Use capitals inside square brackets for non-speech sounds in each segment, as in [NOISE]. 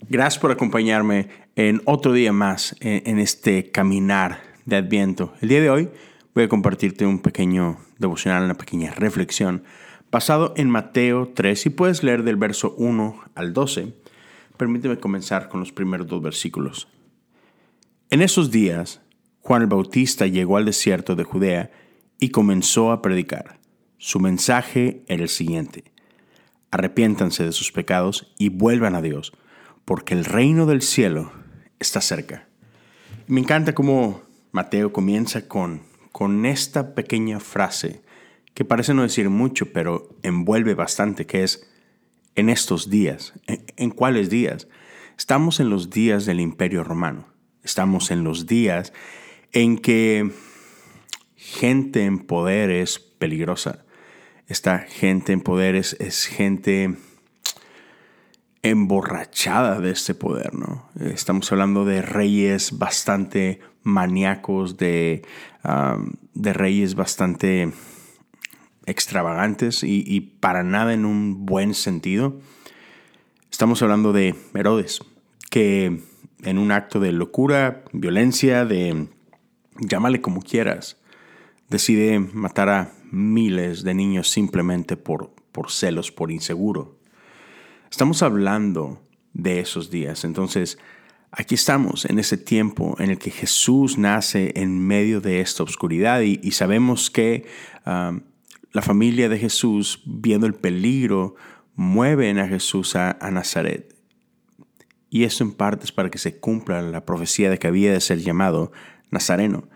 Gracias por acompañarme en otro día más en, este caminar de Adviento. El día de hoy voy a compartirte un pequeño devocional, una pequeña reflexión basado en Mateo 3 y puedes leer del verso 1 al 12. Permíteme comenzar con los primeros dos versículos. En esos días, Juan el Bautista llegó al desierto de Judea y comenzó a predicar. Su mensaje era el siguiente. Arrepiéntanse de sus pecados y vuelvan a Dios porque el reino del cielo está cerca. Me encanta cómo Mateo comienza con, con esta pequeña frase que parece no decir mucho, pero envuelve bastante, que es en estos días. ¿En, cuáles días? Estamos en los días del imperio romano. Estamos en los días en que gente en poder es peligrosa. Esta gente en poder es, es gente emborrachada de este poder, ¿no? Estamos hablando de reyes bastante maníacos, de, de reyes bastante extravagantes y, y, para nada en un buen sentido. Estamos hablando de Herodes, que en un acto de locura, violencia, de llámale como quieras, decide matar a miles de niños simplemente por, por celos, por inseguro. Estamos hablando de esos días. Entonces, aquí estamos en ese tiempo en el que Jesús nace en medio de esta oscuridad y, sabemos que um, la familia de Jesús, viendo el peligro, mueven a Jesús a, Nazaret. Y eso en parte es para que se cumpla la profecía de que había de ser llamado Nazareno.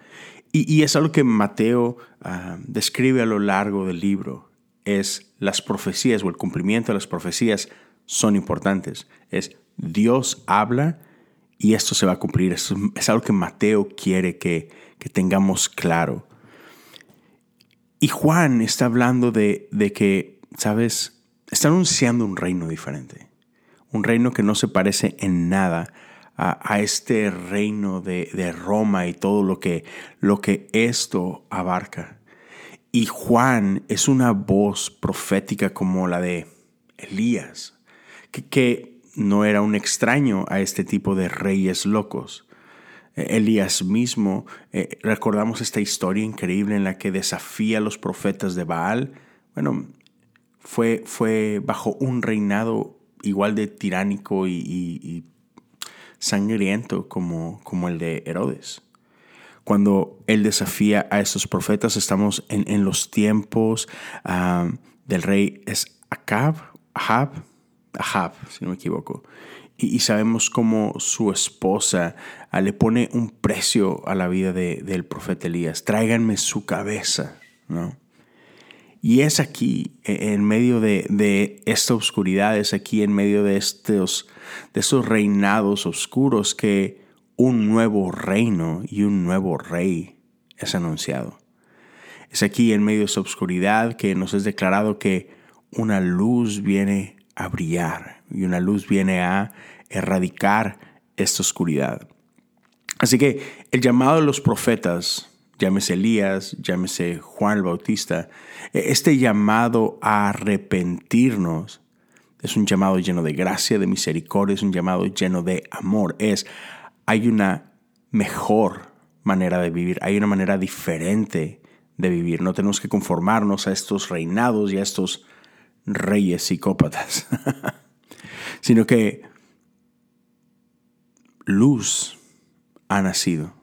Y, es algo que Mateo uh, describe a lo largo del libro, es las profecías o el cumplimiento de las profecías son importantes. Es Dios habla y esto se va a cumplir. Es, algo que Mateo quiere que, que, tengamos claro. Y Juan está hablando de, de que, ¿sabes? Está anunciando un reino diferente. Un reino que no se parece en nada a, a este reino de, de, Roma y todo lo que, lo que esto abarca. Y Juan es una voz profética como la de Elías, que, no era un extraño a este tipo de reyes locos. Eh, Elías mismo, eh, recordamos esta historia increíble en la que desafía a los profetas de Baal. Bueno, fue, fue bajo un reinado igual de tiránico y, sangriento como, como, el de Herodes. Cuando él desafía a estos profetas, estamos en, los tiempos ah, del rey es Acab, Ahab, Ahab, si no me equivoco. Y, sabemos cómo su esposa ah, le pone un precio a la vida del profeta Elías. Tráiganme su cabeza, ¿no? Y es aquí, e, en medio de, esta oscuridad, es aquí en medio de estos, de estos reinados oscuros que un nuevo reino y un nuevo rey es anunciado. Es aquí en medio de esa oscuridad que nos es declarado que una luz viene a brillar y una luz viene a erradicar esta oscuridad. Así que el llamado de los profetas, llámese Elías, llámese Juan el Bautista, e, este llamado a arrepentirnos es un llamado lleno de gracia, de misericordia, es un llamado lleno de amor. Es, hay una mejor manera de vivir, hay una manera diferente de vivir. No tenemos que conformarnos a estos reinados y a estos reyes psicópatas, [LAUGHS] sino que luz ha nacido.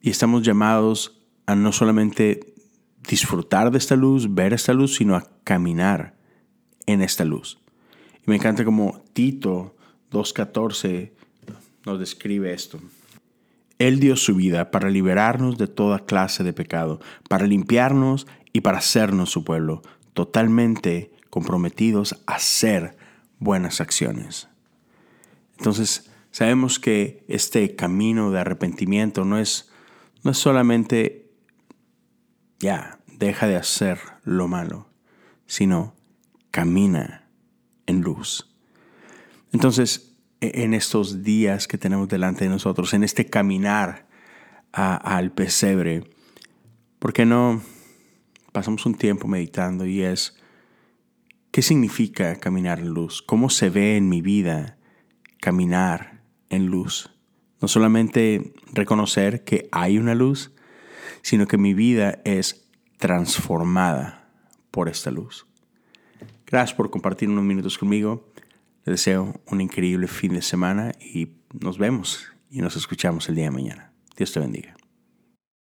Y estamos llamados a no solamente disfrutar de esta luz, ver esta luz, sino a caminar en esta luz. Y me encanta como Tito 2.14 nos describe esto. Él dio su vida para liberarnos de toda clase de pecado, para limpiarnos y para hacernos su pueblo, totalmente comprometidos a hacer buenas acciones. Entonces, sabemos que este camino de arrepentimiento no es, no es solamente, ya, deja de hacer lo malo, sino camina en luz. Entonces, e, en estos días que tenemos delante de nosotros, en este caminar al pesebre, ¿por qué no pasamos un tiempo meditando y es, ¿qué significa caminar en luz? ¿Cómo se ve en mi vida caminar en luz. No solamente reconocer que hay una luz, sino que mi vida es transformada por esta luz. Gracias por compartir unos minutos conmigo. Les deseo un increíble fin de semana y nos vemos y nos escuchamos el día de mañana. Dios te bendiga.